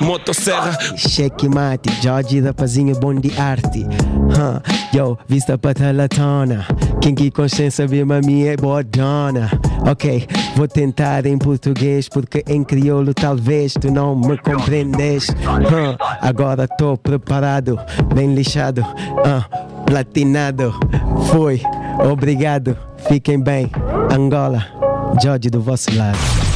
Motosserra. Checkmate, Jorge da Pazinha, bom de arte. Huh. Yo, vista patalatona. Quem que consciência vê mami é bodona. Ok, vou tentar em português porque em crioulo talvez tu não me compreendes. Huh. Agora tô preparado, bem lixado, uh. platinado. Foi, obrigado, fiquem bem. Angola, Jorge do vosso lado.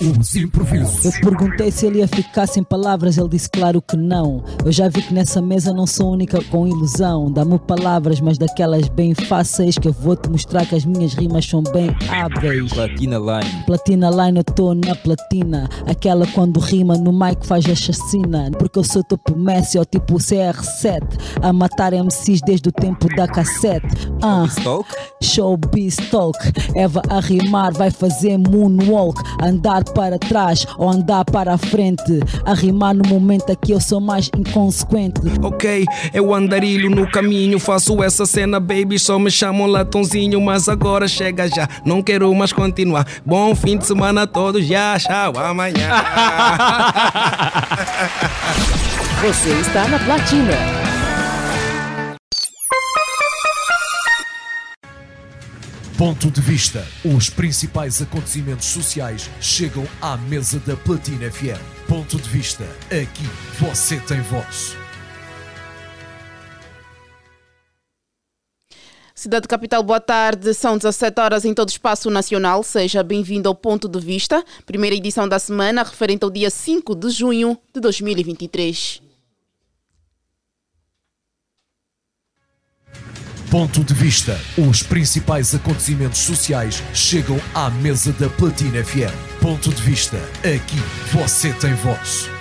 Os improvisos. Eu perguntei se ele ia ficar sem palavras, ele disse claro que não. Eu já vi que nessa mesa não sou única com ilusão. Dá-me palavras, mas daquelas bem fáceis que eu vou te mostrar que as minhas rimas são bem hábeis. Platina Line. Platina Line, eu tô na platina. Aquela quando rima no mic faz a chacina. Porque eu sou tipo Messi ou tipo CR7. A matar MCs desde o tempo da cassete. Ah, Showbiz Talk. Eva a rimar vai fazer moonwalk. Andar para trás ou andar para a frente. A rimar no momento aqui eu sou mais inconsequente. Ok, eu andarilho no caminho, faço essa cena, baby. Só me chamam latãozinho, mas agora chega já. Não quero mais continuar. Bom fim de semana a todos, já, tchau, amanhã. Você está na Platina. Ponto de vista. Os principais acontecimentos sociais chegam à mesa da Platina FM. Ponto de vista. Aqui você tem voz. Cidade Capital, boa tarde. São 17 horas em todo o espaço nacional. Seja bem-vindo ao Ponto de Vista, primeira edição da semana, referente ao dia 5 de junho de 2023. Ponto de vista. Os principais acontecimentos sociais chegam à mesa da Platina FM. Ponto de vista. Aqui você tem voz.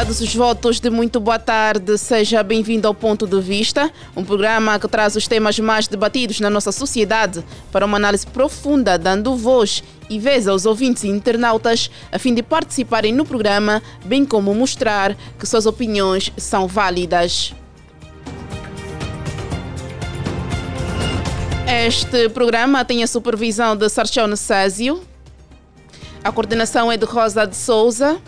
Renovados os votos de muito boa tarde, seja bem-vindo ao Ponto de Vista, um programa que traz os temas mais debatidos na nossa sociedade para uma análise profunda, dando voz e vez aos ouvintes e internautas a fim de participarem no programa, bem como mostrar que suas opiniões são válidas. Este programa tem a supervisão de Sarchão Nessásio, a coordenação é de Rosa de Souza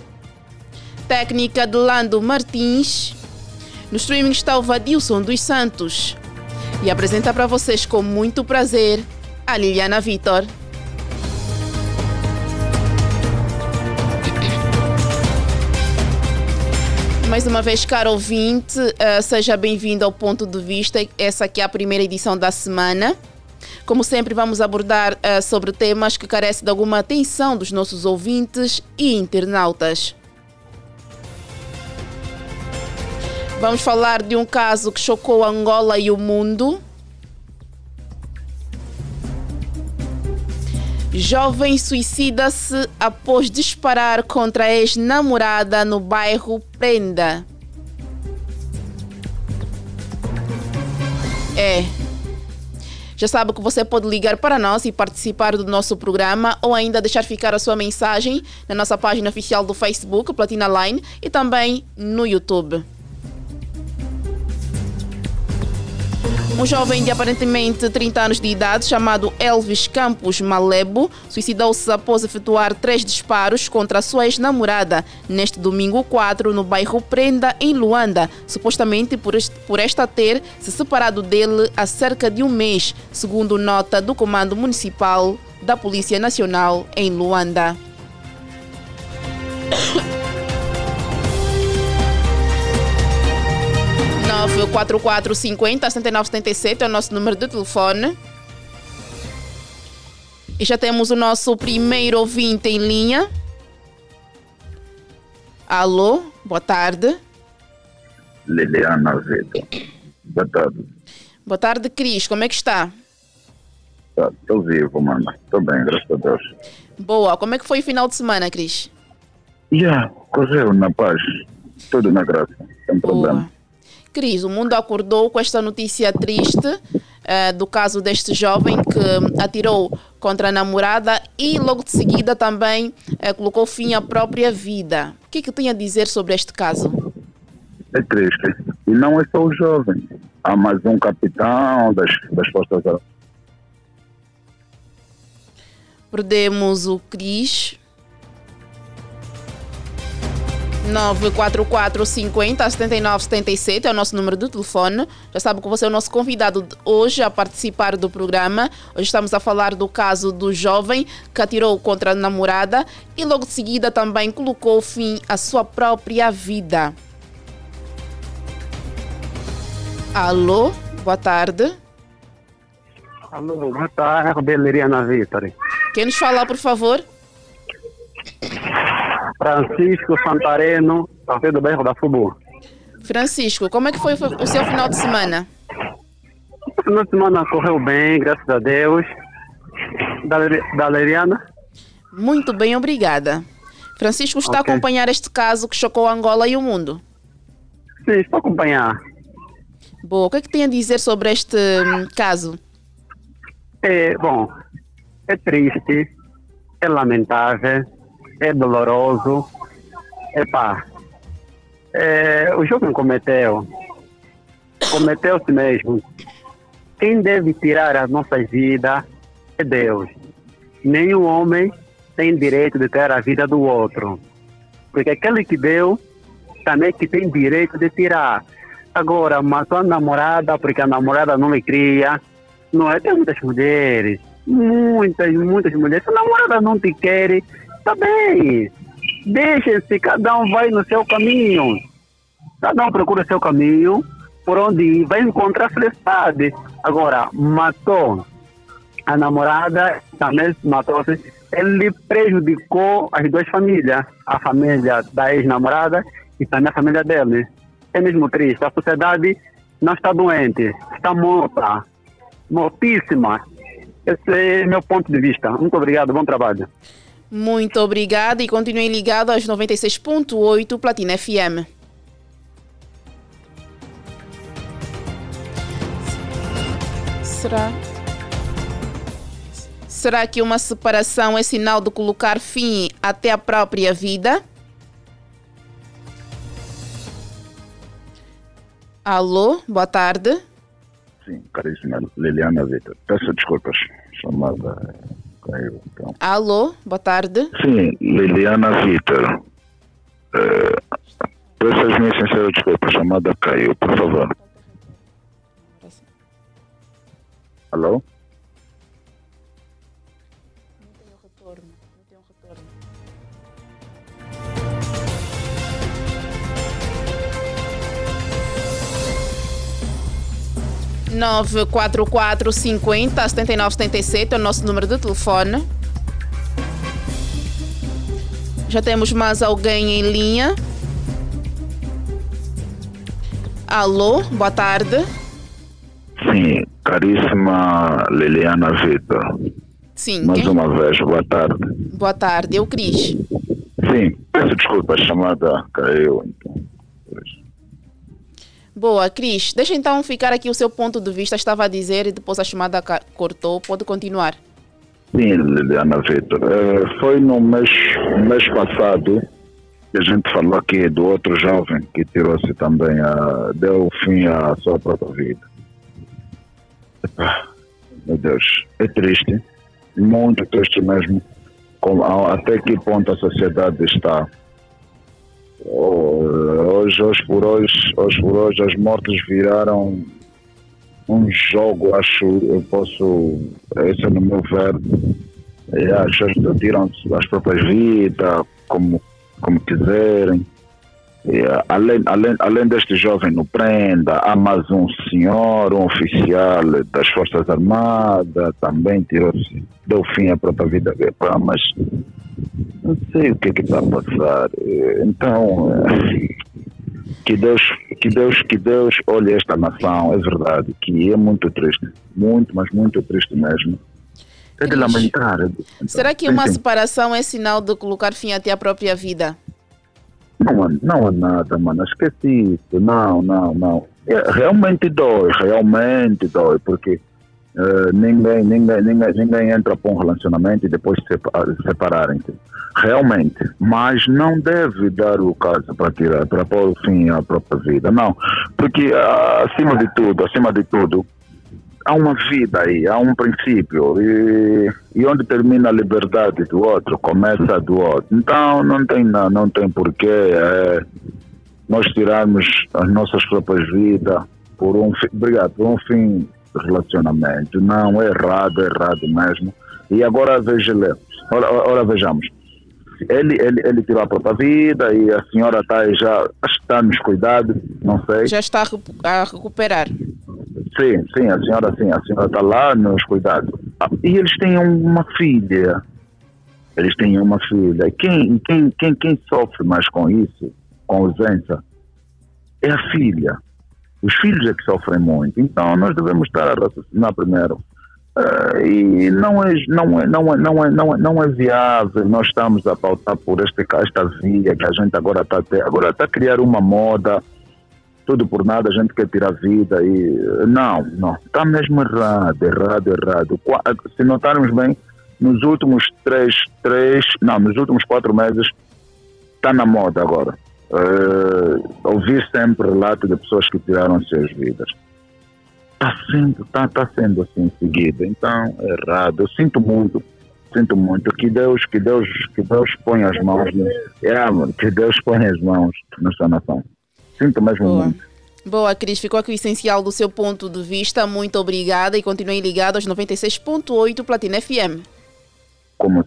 técnica de Lando Martins. No streaming está o Vadilson dos Santos. E apresenta para vocês com muito prazer a Liliana Vitor. Mais uma vez, caro ouvinte, uh, seja bem-vindo ao Ponto de Vista. Essa aqui é a primeira edição da semana. Como sempre, vamos abordar uh, sobre temas que carecem de alguma atenção dos nossos ouvintes e internautas. Vamos falar de um caso que chocou Angola e o mundo. Jovem suicida-se após disparar contra a ex-namorada no bairro Prenda. É. Já sabe que você pode ligar para nós e participar do nosso programa ou ainda deixar ficar a sua mensagem na nossa página oficial do Facebook, Platina Line, e também no YouTube. Um jovem de aparentemente 30 anos de idade, chamado Elvis Campos Malebo, suicidou-se após efetuar três disparos contra a sua ex-namorada neste domingo 4 no bairro Prenda, em Luanda, supostamente por, por esta ter se separado dele há cerca de um mês, segundo nota do Comando Municipal da Polícia Nacional em Luanda. 94450 7977 é o nosso número de telefone. E já temos o nosso primeiro ouvinte em linha. Alô, boa tarde. Liliana Vitor. Boa tarde. Boa tarde, Cris. Como é que está? Estou tá, vivo, mano. Estou bem, graças a Deus. Boa. Como é que foi o final de semana, Cris? Já, yeah, correu na paz. Tudo na graça. Sem problema. Cris, o mundo acordou com esta notícia triste eh, do caso deste jovem que atirou contra a namorada e logo de seguida também eh, colocou fim à própria vida. O que é que tem a dizer sobre este caso? É triste. E não é só o jovem. Há mais um capitão das, das Forças Armadas. Perdemos o Cris. 944 50 79 77 é o nosso número de telefone. Já sabe que você é o nosso convidado de hoje a participar do programa. Hoje estamos a falar do caso do jovem que atirou contra a namorada e logo de seguida também colocou fim à sua própria vida. Alô, boa tarde. Alô, boa tarde, Beleriana Vitor. Quem nos fala, por favor? Francisco Santareno, talvez do bairro da Fubu. Francisco, como é que foi o seu final de semana? O final de semana correu bem, graças a Deus. Da, da Leriana? Muito bem, obrigada. Francisco está Ok. a acompanhar este caso que chocou Angola e o mundo. Sim, estou a acompanhar. Boa, o que é que tem a dizer sobre este hum, caso? É, bom, é triste, é lamentável, é doloroso. Epá, é, o jovem cometeu, cometeu-se mesmo. Quem deve tirar as nossas vidas é Deus. Nenhum homem tem direito de ter a vida do outro. Porque aquele que deu, também que tem direito de tirar. Agora, matou a namorada porque a namorada não lhe cria. Não é? Tem muitas mulheres. Muitas, muitas mulheres. Se a namorada não te quer, tá bem. Deixem-se, cada um vai no seu caminho. Cada um procura o seu caminho, por onde vai encontrar felicidade. Agora, matou a namorada, também matou-se. Ele prejudicou as duas famílias, a família da ex-namorada e também a família dele. É mesmo triste. A sociedade não está doente, está morta, mortíssima. Esse é meu ponto de vista. Muito obrigado, bom trabalho. Muito obrigada e continue ligado aos 96.8 Platina FM. Será? Será que uma separação é sinal de colocar fim até à própria vida? Alô, boa tarde. Sim, caríssima Liliana Vitor. Peço desculpas, chamada caiu. Então. Alô, boa tarde. Sim, Liliana Vitor. É, peço as minhas sinceras desculpas, a chamada caiu, por favor. Alô? Nove quatro quatro cinquenta setenta e nove setenta e sete é o nosso número de telefone. Já temos mais alguém em linha. Alô, boa tarde. Sim, caríssima Liliana Vitor. Sim, Mais quem? uma vez, boa tarde. Boa tarde, eu Cris. Sim, peço desculpas, a chamada caiu. Então. Boa, Cris. Deixa então ficar aqui o seu ponto de vista. Estava a dizer e depois a chamada cortou. Pode continuar. Sim, Liliana Vitor. Eh, foi no mês, mês passado que a gente falou aqui do outro jovem que tirou-se também, a, deu fim à sua própria vida. Epá, Meu Deus, é triste, muito triste mesmo, com, até que ponto a sociedade está. Hoje, hoje por hoje, hoje por hoje, as mortes viraram um jogo, acho, eu posso, esse é no meu ver, é, as pessoas tiram as próprias vidas, como, como quiserem. É, além, além, além deste jovem no prenda, há mais um senhor, um oficial das Forças Armadas, também tirou-se, deu fim à própria vida. Mas não sei o que é que está a passar. É, Então, é, que Deus, que Deus, que Deus olhe esta nação, é verdade, que é muito triste, muito, mas muito triste mesmo. É de lamentar. é Será que uma separação é sinal de colocar fim até à própria vida? Não, não há nada, mano. Esqueci isso. Não, não, não. É, realmente dói, realmente dói, porque Uh, ninguém, ninguém, ninguém, ninguém entra para um relacionamento e depois se separarem-se. Realmente. Mas não deve dar o caso para tirar, para pôr fim à própria vida. Não. Porque, uh, acima de tudo, acima de tudo, há uma vida aí, há um princípio. E, e onde termina a liberdade do outro, começa do outro. Então, não tem, não, não tem porquê é, nós tirarmos as nossas próprias vidas por um, obrigado, por um fim relacionamento. Não, é errado, é errado mesmo. E agora veja ora, ora vejamos. Ele, ele, ele tirou a própria vida e a senhora está já está nos cuidados, não sei. Já está a recuperar. Sim, sim, a senhora sim, a senhora está lá nos cuidados. Ah, e eles têm uma filha. Eles têm uma filha. Quem, quem, quem, quem sofre mais com isso, com ausência, é a filha. Os filhos é que sofrem muito. Então nós devemos estar a raciocinar primeiro. Uh, e não é, não, é, não, é, não, é, não, é, não é viável nós estamos a pautar por este, esta via que a gente agora está agora está a criar uma moda tudo por nada a gente quer tirar vida e não, não, está mesmo errado, errado, errado. Se notarmos bem, nos últimos três, três, não, nos últimos quatro meses está na moda agora uh, ouvir sempre relatos de pessoas que tiraram as suas vidas. Está sendo, tá, tá sendo assim seguido, então é errado. Eu sinto muito, sinto muito. Que Deus, que Deus, que Deus ponha as mãos, né? é, que Deus ponha as mãos nessa nação. Sinto mesmo Boa. muito. Boa, Cris, ficou aqui o essencial do seu ponto de vista. Muito obrigada e continue ligado aos 96.8 Platina FM. Como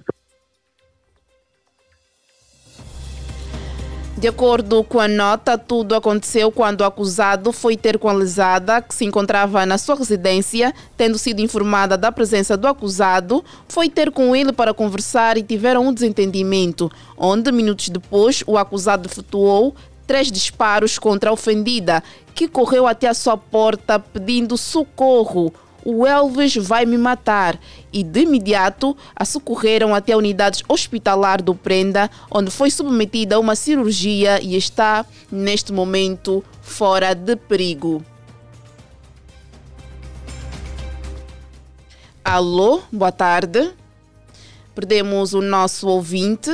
De acordo com a nota, tudo aconteceu quando o acusado foi ter com a lesada, que se encontrava na sua residência, tendo sido informada da presença do acusado, foi ter com ele para conversar e tiveram um desentendimento, onde, minutos depois, o acusado efetuou três disparos contra a ofendida, que correu até a sua porta pedindo socorro o Elvis vai me matar. E de imediato a socorreram até a unidade hospitalar do Prenda, onde foi submetida a uma cirurgia e está, neste momento, fora de perigo. Alô, boa tarde. Perdemos o nosso ouvinte.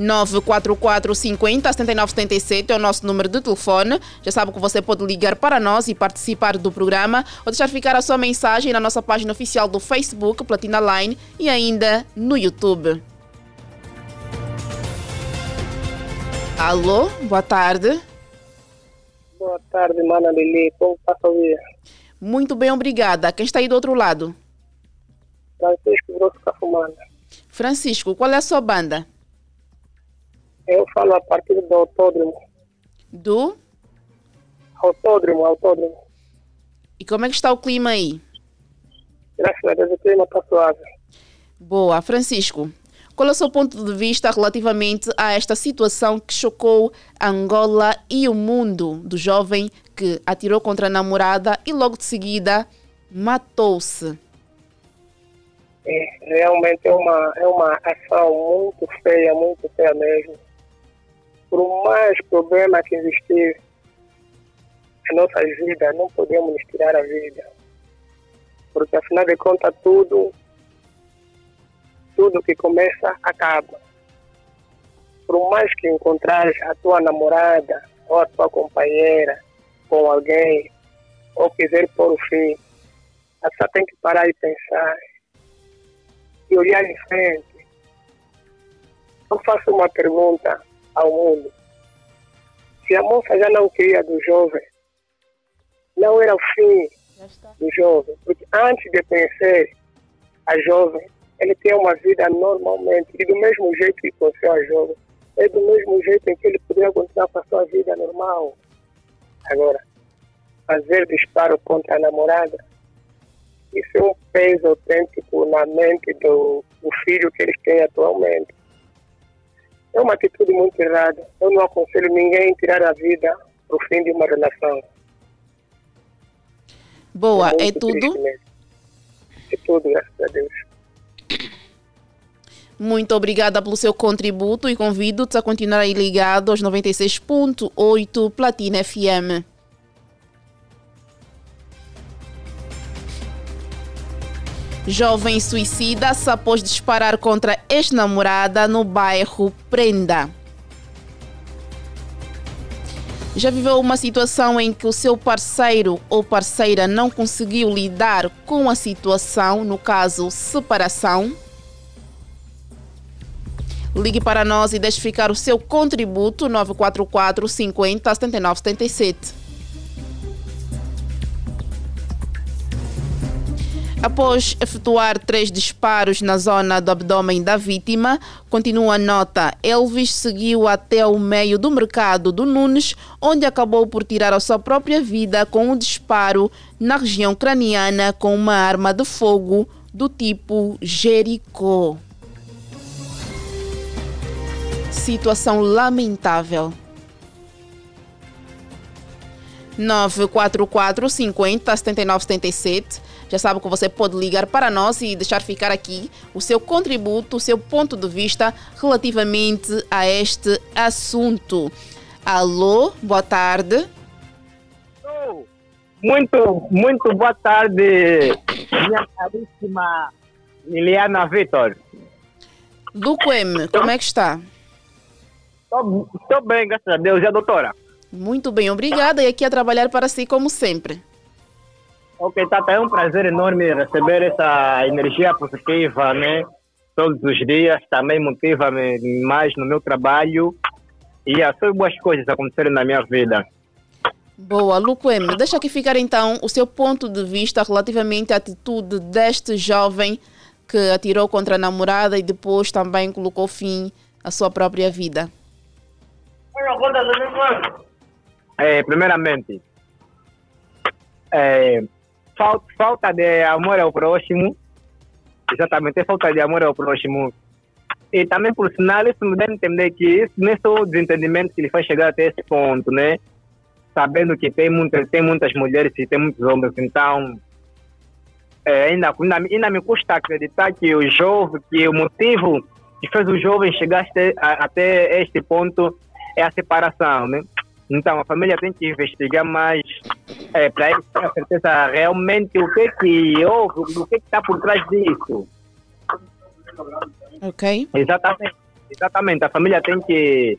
944 50 79 77 é o nosso número de telefone. Já sabe que você pode ligar para nós e participar do programa ou deixar ficar a sua mensagem na nossa página oficial do Facebook, Platina Line, e ainda no YouTube. Alô, boa tarde. Boa tarde, Mana Lili. Como está a vida? Muito bem, obrigada. Quem está aí do outro lado? Francisco Grosso Cafumana. Francisco, qual é a sua banda? Eu falo a partir do autódromo. Do? Autódromo, autódromo. E como é que está o clima aí? Graças a Deus, o clima está suave. Boa. Francisco, qual é o seu ponto de vista relativamente a esta situação que chocou Angola e o mundo do jovem que atirou contra a namorada e logo de seguida matou-se? É, realmente é uma, é uma ação muito feia, muito feia mesmo por mais problema que existir em nossas vidas, não podemos tirar a vida. Porque afinal de contas tudo, tudo que começa acaba. Por mais que encontrares a tua namorada ou a tua companheira com alguém, ou quiser pôr o fim, você tem que parar e pensar e olhar em frente. Eu faço uma pergunta ao mundo. Se a moça já não queria do jovem, não era o fim do jovem, porque antes de conhecer a jovem, ele tem uma vida normalmente, e do mesmo jeito que conheceu a jovem, é do mesmo jeito em que ele poderia continuar com a sua vida normal. Agora, fazer disparo contra a namorada, isso é um peso autêntico na mente do, do filho que eles têm atualmente é uma atitude muito errada. Eu não aconselho ninguém a tirar a vida para o fim de uma relação. Boa, é, é tudo? É tudo, graças a Deus. Muito obrigada pelo seu contributo e convido-te a continuar aí ligado aos 96.8 Platina FM. Jovem suicida-se após disparar contra ex-namorada no bairro Prenda. Já viveu uma situação em que o seu parceiro ou parceira não conseguiu lidar com a situação, no caso, separação? Ligue para nós e deixe ficar o seu contributo 944 50 79 77. Após efetuar três disparos na zona do abdômen da vítima, continua a nota. Elvis seguiu até o meio do mercado do Nunes, onde acabou por tirar a sua própria vida com um disparo na região craniana com uma arma de fogo do tipo Jericó. Situação lamentável. 944 50 79 77 já sabe que você pode ligar para nós e deixar ficar aqui o seu contributo, o seu ponto de vista relativamente a este assunto. Alô, boa tarde. Muito, muito boa tarde, minha caríssima Liliana Vitor. Luquem, como é que está? Estou bem, graças a Deus. E a doutora? Muito bem, obrigada. E aqui a trabalhar para si, como sempre. Ok, Tata, é um prazer enorme receber essa energia positiva, né? Todos os dias, também motiva-me mais no meu trabalho e há só boas coisas acontecerem na minha vida. Boa, Luquem, deixa aqui ficar então o seu ponto de vista relativamente à atitude deste jovem que atirou contra a namorada e depois também colocou fim à sua própria vida. É, primeiramente, é, falta, falta de amor ao próximo. Exatamente, é falta de amor ao próximo. E também, por sinal, isso me a entender que isso não é só o desentendimento que ele faz chegar até esse ponto, né? Sabendo que tem, muita, tem muitas mulheres e tem muitos homens, então é, ainda, ainda, ainda me custa acreditar que o jovem, que o motivo que fez o jovem chegar até, até este ponto é a separação, né? Então a família tem que investigar mais é, para eles ter a certeza realmente o que que houve, o que está por trás disso. Ok. Exatamente. Exatamente. A família tem que,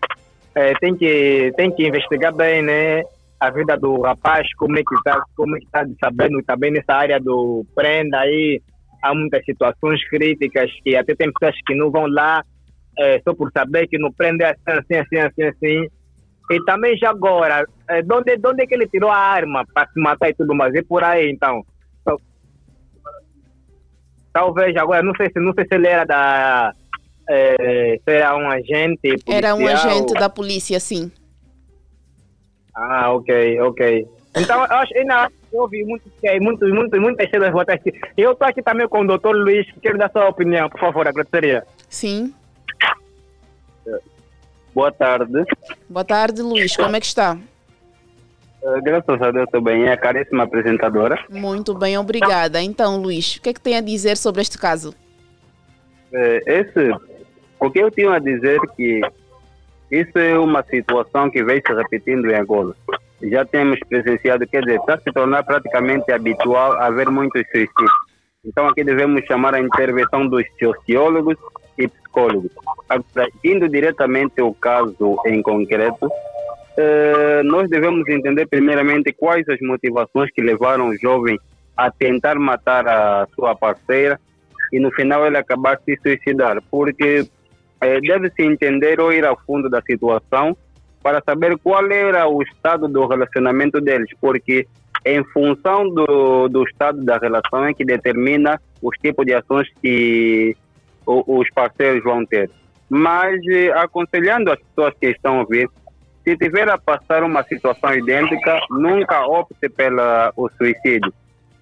é, tem que, tem que investigar bem, né? A vida do rapaz, como é que está, como é que está sabendo também nessa área do prenda aí. Há muitas situações críticas que até tem pessoas que não vão lá é, só por saber que no prenda é assim, assim, assim, assim. E também já agora, é, de, onde, de onde é que ele tirou a arma para se matar e tudo mais? E por aí, então. Talvez agora, não sei se, não sei se ele era da. É, se era um agente. Policial. Era um agente da polícia, sim. Ah, ok, ok. Então, eu acho ainda ouvi muito, muito, muito, muitas cenas votar aqui. Eu estou aqui também com o doutor Luiz, quero dar sua opinião, por favor, agradeceria. Sim. Boa tarde. Boa tarde, Luiz. Como é que está? Uh, graças a Deus, estou bem. É a caríssima apresentadora. Muito bem, obrigada. Então, Luiz, o que é que tem a dizer sobre este caso? Uh, esse, o que eu tinha a dizer que isso é uma situação que vem se repetindo em Angola. Já temos presenciado, quer dizer, está se tornando praticamente habitual haver muitos suicídios. Então aqui devemos chamar a intervenção dos sociólogos psicólogos. Agora, indo diretamente ao caso em concreto, eh, nós devemos entender primeiramente quais as motivações que levaram o jovem a tentar matar a sua parceira e no final ele acabar se suicidar, porque eh, deve-se entender ou ir ao fundo da situação para saber qual era o estado do relacionamento deles, porque em função do, do estado da relação é que determina os tipos de ações que os parceiros vão ter. Mas eh, aconselhando as pessoas que estão a se tiver a passar uma situação idêntica, nunca opte pelo suicídio.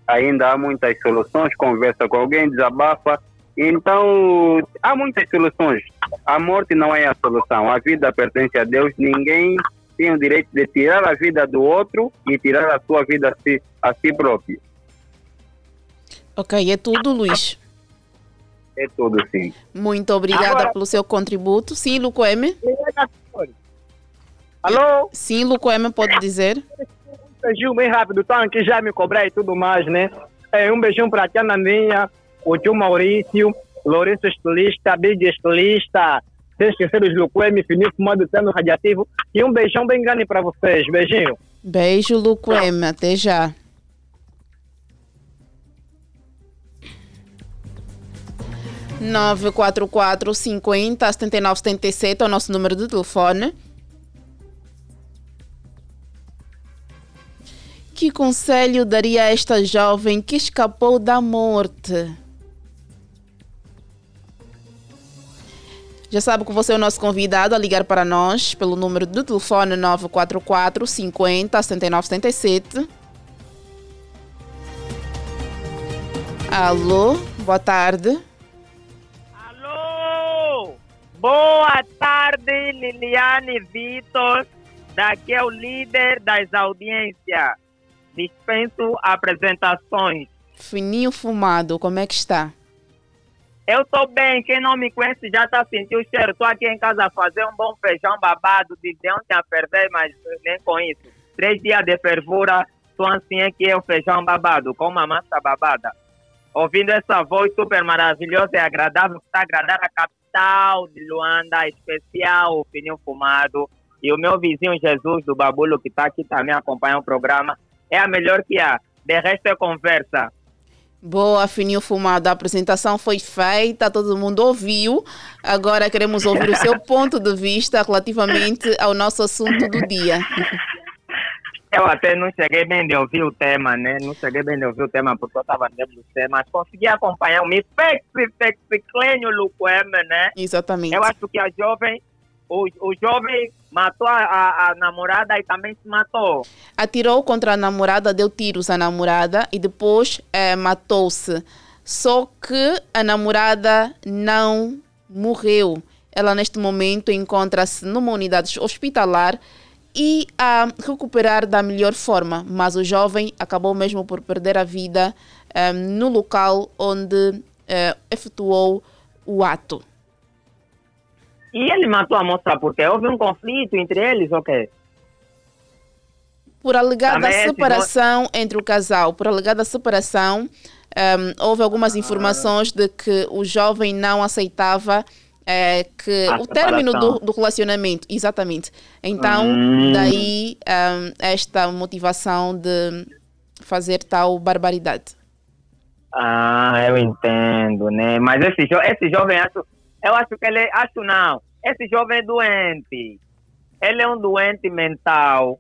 Ainda há muitas soluções, conversa com alguém, desabafa. Então, há muitas soluções. A morte não é a solução. A vida pertence a Deus. Ninguém tem o direito de tirar a vida do outro e tirar a sua vida a si, a si próprio. Ok, é tudo, Luiz. É tudo, sim. Muito obrigada Agora... pelo seu contributo. Sim, Lucoeme? Alô? Sim, Lucoeme, pode dizer? Um beijinho bem rápido, estão aqui já me cobrar e tudo mais, né? É, um beijinho para a tia Nandinha, o tio Maurício, Lourenço Estilista, Big Estilista, sem esquecer os Luquemi, Fininho Fumado, Sendo Radiativo. E um beijão bem grande para vocês. Beijinho. Beijo, Luquem. Até já. Nove quatro quatro cinquenta setenta e nove setenta e sete é o nosso número de telefone. Que conselho daria a esta jovem que escapou da morte? Já sabe que você é o nosso convidado a ligar para nós pelo número do telefone 944 50 79 77. Alô, boa tarde. Boa tarde, Liliane Vitor. Daqui é o líder das audiências. Dispenso apresentações. Fininho fumado, como é que está? Eu estou bem, quem não me conhece já está sentindo o cheiro. Estou aqui em casa a fazer um bom feijão babado de ontem a perder, mas nem com isso. Três dias de fervura, estou assim é que é o feijão babado, com uma massa babada. Ouvindo essa voz super maravilhosa e agradável, que está agradando a capital de Luanda, especial, o fininho fumado. E o meu vizinho Jesus do Babulo, que está aqui também acompanhando o programa, é a melhor que há. De resto é conversa. Boa, Fininho Fumado. A apresentação foi feita, todo mundo ouviu. Agora queremos ouvir o seu ponto de vista relativamente ao nosso assunto do dia. Eu até não cheguei bem de ouvir o tema, né? Não cheguei bem de ouvir o tema porque eu estava dentro do tema, mas consegui acompanhar o Me Fexi Fexi Clênio Luqueme, né? Exatamente. Eu acho que a jovem, o, o jovem matou a, a, a, namorada e também se matou. Atirou contra a namorada, deu tiros à namorada e depois é, matou-se. Só que a namorada não morreu. Ela neste momento encontra-se numa unidade hospitalar e a recuperar da melhor forma, mas o jovem acabou mesmo por perder a vida um, no local onde uh, efetuou o ato. E ele matou a moça porque houve um conflito entre eles, ou quê? Por alegada Também separação esse... entre o casal, por alegada separação, um, houve algumas ah. informações de que o jovem não aceitava é, que a o término do, do, relacionamento, exatamente. Então, hum. daí um, esta motivação de fazer tal barbaridade. Ah, eu entendo, né? Mas esse, jo esse jovem, acho, eu acho que ele, acho não, esse jovem é doente. Ele é um doente mental.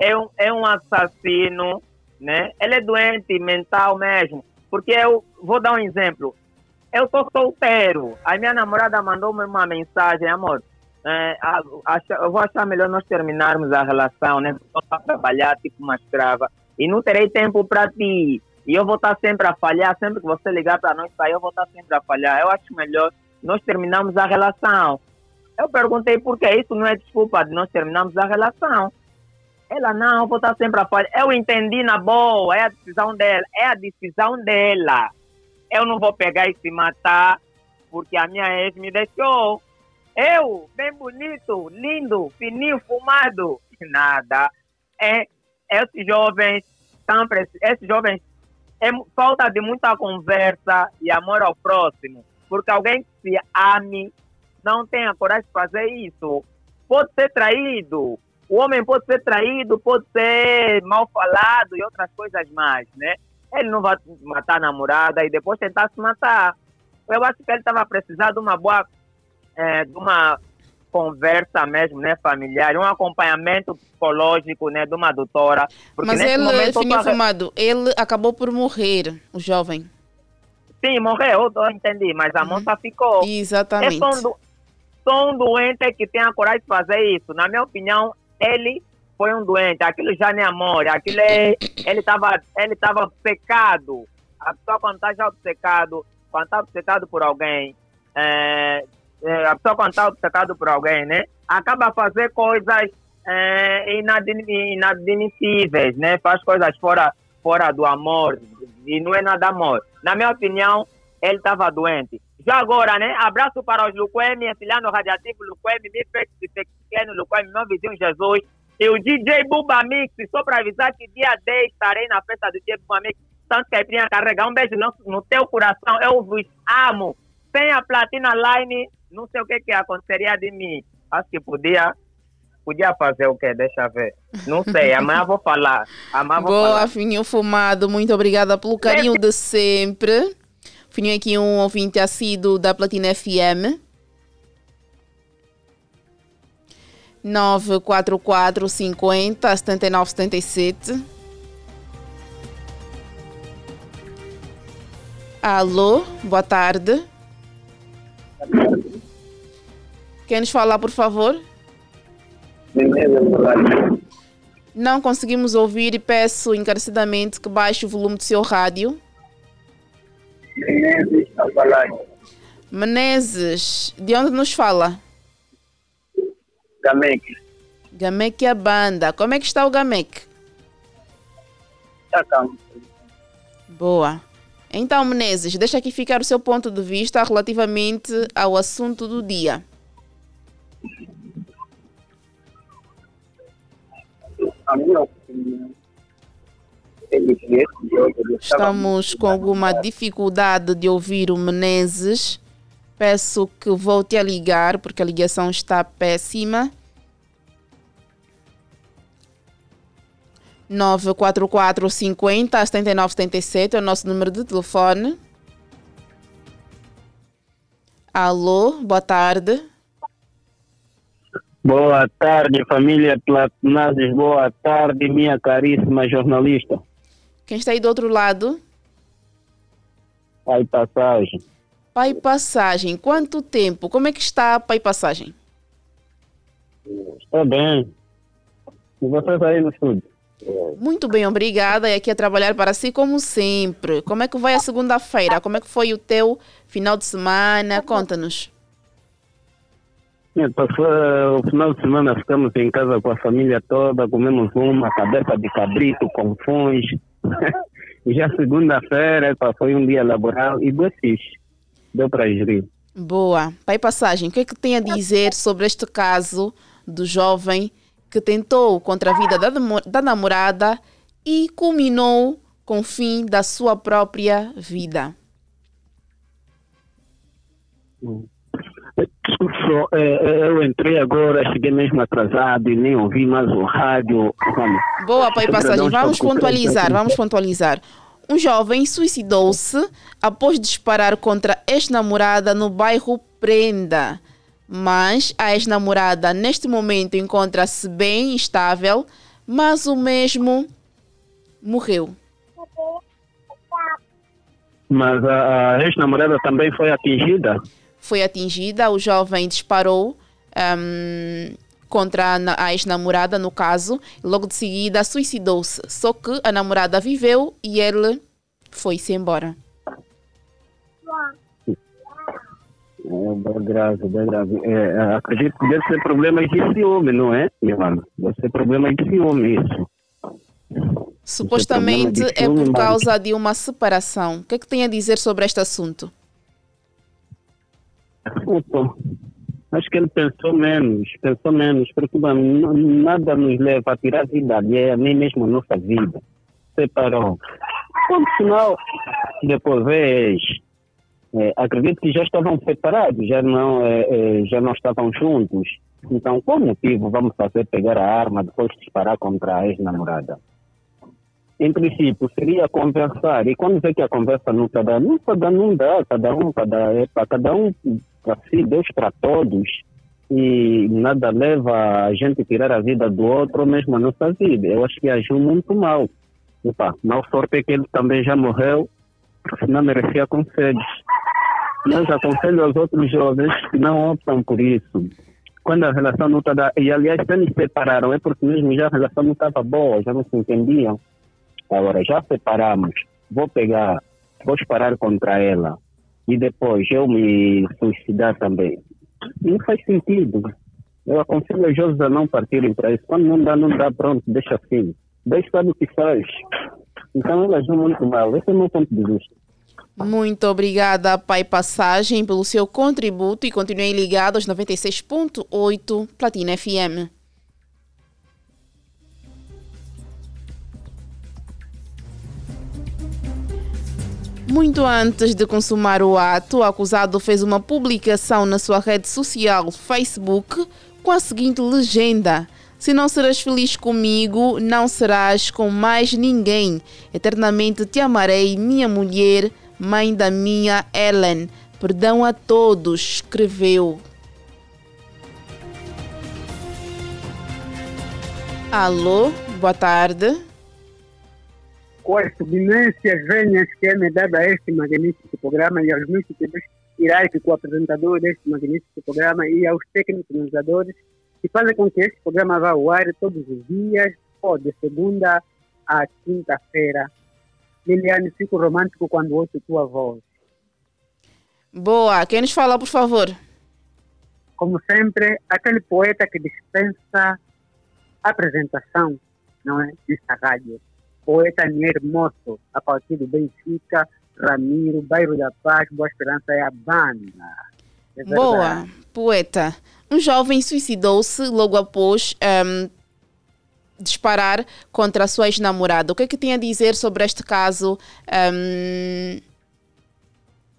É um, é um assassino, né? Ele é doente mental mesmo. Porque eu vou dar um exemplo. Eu sou solteiro. A minha namorada mandou-me uma mensagem, amor. É, eu vou achar melhor nós terminarmos a relação, né? Estou a trabalhar tipo uma escrava e não terei tempo para ti. E eu vou estar sempre a falhar, sempre que você ligar para nós eu vou estar sempre a falhar. Eu acho melhor nós terminamos a relação. Eu perguntei por que isso não é desculpa de nós terminarmos a relação. Ela, não, vou estar sempre a falhar. Eu entendi na boa, é a decisão dela, é a decisão dela. Eu não vou pegar e se matar porque a minha ex me deixou. Eu, bem bonito, lindo, fininho, fumado, nada. É, esses jovens, tão, esses jovens, é falta de muita conversa e amor ao próximo. Porque alguém que se ame não tem a coragem de fazer isso. Pode ser traído. O homem pode ser traído, pode ser mal falado e outras coisas mais, né? Ele não vai matar a namorada e depois tentar se matar. Eu acho que ele estava precisando de uma boa, é, de uma conversa mesmo, né, familiar, um acompanhamento psicológico, né, de uma doutora. Mas ele, Fininho tô... Fumado, ele acabou por morrer, o jovem. Sim, morreu, eu entendi, mas a uhum. moça ficou. Exatamente. É só, um, só um doente que tem a coragem de fazer isso. Na minha opinião, ele foi um doente, aquilo já nem amor, aquilo é, ele estava ele tava pecado. A pessoa quando está já obcecado, quando está obcecado por alguém, é, é, a pessoa quando está obcecado por alguém, né, acaba fazer coisas é, inadmissíveis, né, faz coisas fora, fora do amor, e não é nada amor. Na minha opinião, ele estava doente. Já agora, né? Abraço para os Luquemi, Filhano Radiativo, Luquemi, Mifex, Pequeno, Luquemi, meu vizinho Jesus. E o DJ Buba Mix, só para avisar que dia 10 estarei na festa do DJ Buba Mix. tanto caipirinha carregar. Um beijo no, no teu coração. Eu vos amo. Sem a Platina Line, não sei o que, que aconteceria de mim. Acho que podia podia fazer o quê? Deixa ver. Não sei, amanhã vou falar. Amanhã vou Boa, falar. Fininho Fumado, muito obrigada pelo carinho de sempre. Fininho aqui um ouvinte assíduo da Platina FM. 944 50 79 77. Alô, boa tarde. Quem nos fala, por favor? Não conseguimos ouvir e peço encarecidamente que baixe o volume do seu rádio. Menezes, de onde nos fala? Gamec. Gamec é a banda. Como é que está o Gamec? Tá calmo. Boa. Então, Menezes, deixa aqui ficar o seu ponto de vista relativamente ao assunto do dia. A minha opinião é Estamos com alguma dificuldade de ouvir o Menezes. Peço que volte a ligar, porque a ligação está péssima. 944 50 79 77 é o nosso número de telefone. Alô, boa tarde. Boa tarde, família Platinazes. Boa tarde, minha caríssima jornalista. Quem está aí do outro lado? Pai Passagem. Pai Passagem, quanto tempo? Como é que está Pai Passagem? Está bem. E vocês aí no estúdio? Muito bem, obrigada. E aqui a trabalhar para si como sempre. Como é que vai a segunda-feira? Como é que foi o teu final de semana? Conta-nos. Passou o final de semana, ficamos em casa com a família toda, comemos uma cabeça de cabrito com e já segunda-feira foi um dia laboral e dois fixe. Deu para gerir. Boa. Pai Passagem, o que é que tem a dizer sobre este caso do jovem que tentou contra a vida da, namorada e culminou com o fim da sua própria vida? Só, é, é, eu entrei agora, cheguei mesmo atrasado e nem ouvi mais o rádio. Vamos. Boa, Pai Passagem. Vamos pontualizar, vamos pontualizar. Um jovem suicidou-se após disparar contra a ex-namorada no bairro Prenda. Mas a ex-namorada, neste momento, encontra-se bem estável, mas o mesmo morreu. Mas a, ex-namorada também foi atingida. Foi atingida, o jovem disparou ahm, contra a na- a ex-namorada, no caso, logo de seguida suicidou-se. Só que a namorada viveu e ele foi-se embora. É, bem grave, bem grave. É, é, acredito que deve ser problema de ciúme, não é, meu mano? Deve ser problema de ciúme isso. Supostamente é ciúme, por mas- causa de uma separação. O que é que tem a dizer sobre este assunto? Opa, acho que ele pensou menos, pensou menos, porque nada nos leva a tirar a vida alheia, nem mesmo a nossa vida. Separou. Ponto final, depois é, acredito que já estavam separados, já não, é, é, já não estavam juntos. Então, qual motivo vamos fazer pegar a arma depois de disparar contra a ex-namorada? Em princípio, seria conversar. E quando vê que a conversa não está dando, dando, não dá. Cada um é para cada um para si, Deus para todos. E nada leva a gente a tirar a vida do outro, ou mesmo a nossa vida. Eu acho que agiu muito mal. Opa, mal sorte é que ele também já morreu, senão merecia conselhos. Mas aconselho aos outros jovens que não optam por isso. Quando a relação não está... E aliás, se eles separaram, é porque mesmo já a relação não estava boa, já não se entendiam. Agora, já separamos, vou pegar, vou disparar contra ela e depois eu me suicidar também. Não faz sentido. Eu aconselho os jovens a não partirem para isso. Quando não dá, não dá, pronto, deixa assim. Deus sabe o que faz. Então elas vão muito mal. Esse é o meu ponto de vista. Muito obrigada, Pai Passagem, pelo seu contributo e continuem ligados aos 96.8 Platina FM. Muito antes de consumar o ato, o acusado fez uma publicação na sua rede social Facebook com a seguinte legenda: Se não serás feliz comigo, não serás com mais ninguém. Eternamente te amarei, minha mulher, mãe da minha Ellen. Perdão a todos, escreveu. Alô, boa tarde. Com as submissões venhas que é me dada a este magnífico programa e aos meus seguidores hierárquico apresentador deste magnífico programa e aos técnicos organizadores que fazem com que este programa vá ao ar todos os dias, ou de segunda a quinta-feira. Liliane, fico romântico quando ouço tua voz. Boa, quem nos fala, por favor? Como sempre, aquele poeta que dispensa apresentação, não é? Desta rádio. Poeta Hermoso, a partir do Benfica, Ramiro, Bairro da Paz, Boa Esperança é a banda. É Boa, poeta. Um jovem suicidou-se logo após um, disparar contra a sua ex-namorada. O que é que tem a dizer sobre este caso um,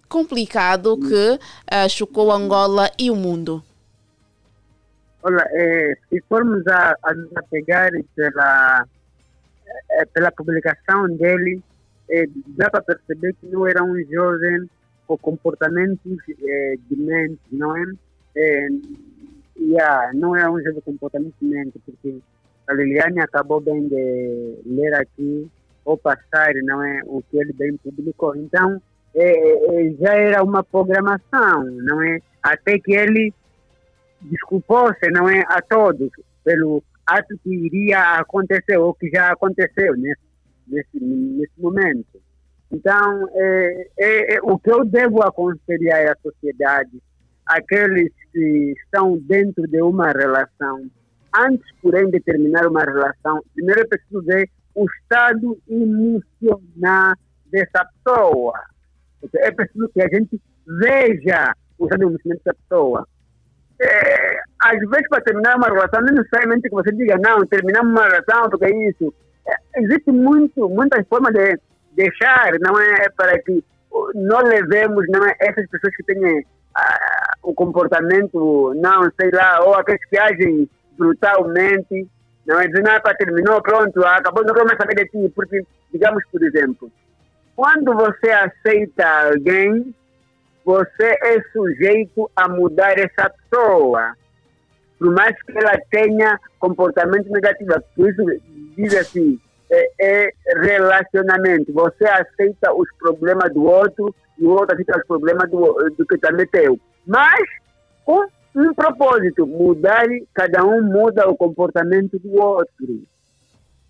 complicado que uh, chocou Angola e o mundo? Olha, é, se formos a, a nos apegar pela, pela publicação dele, é, dá para perceber que não era um jovem com comportamentos é, de mente, não é? é yeah, não é um jovem com comportamento de mente, porque a Liliane acabou bem de ler aqui ou passar, não é? O que ele bem publicou. Então, é, já era uma programação, não é? Até que ele desculpou-se, não é? A todos pelo ato que iria acontecer ou que já aconteceu nesse, nesse, nesse momento. Então, é, é, é, o que eu devo aconselhar à sociedade, aqueles que estão dentro de uma relação, antes, porém, de terminar uma relação, primeiro é preciso ver o estado emocional dessa pessoa. É preciso que a gente veja o estado emocional dessa pessoa. É, às vezes, para terminar uma relação, não necessariamente que você diga, não, terminamos uma relação porque é isso. É, existe muito, muitas formas de deixar, não é para que não levemos não é, essas pessoas que têm ah, o comportamento, não sei lá, ou aqueles que agem brutalmente, não é dizer, não, para terminou, pronto, acabou, não quero mais saber de ti, porque, digamos, por exemplo, quando você aceita alguém, você é sujeito a mudar essa pessoa. Por mais que ela tenha comportamento negativo. Por isso diz assim, é, é relacionamento. Você aceita os problemas do outro e o outro aceita os problemas do, do que também teu. Mas com um propósito, mudar, cada um muda o comportamento do outro.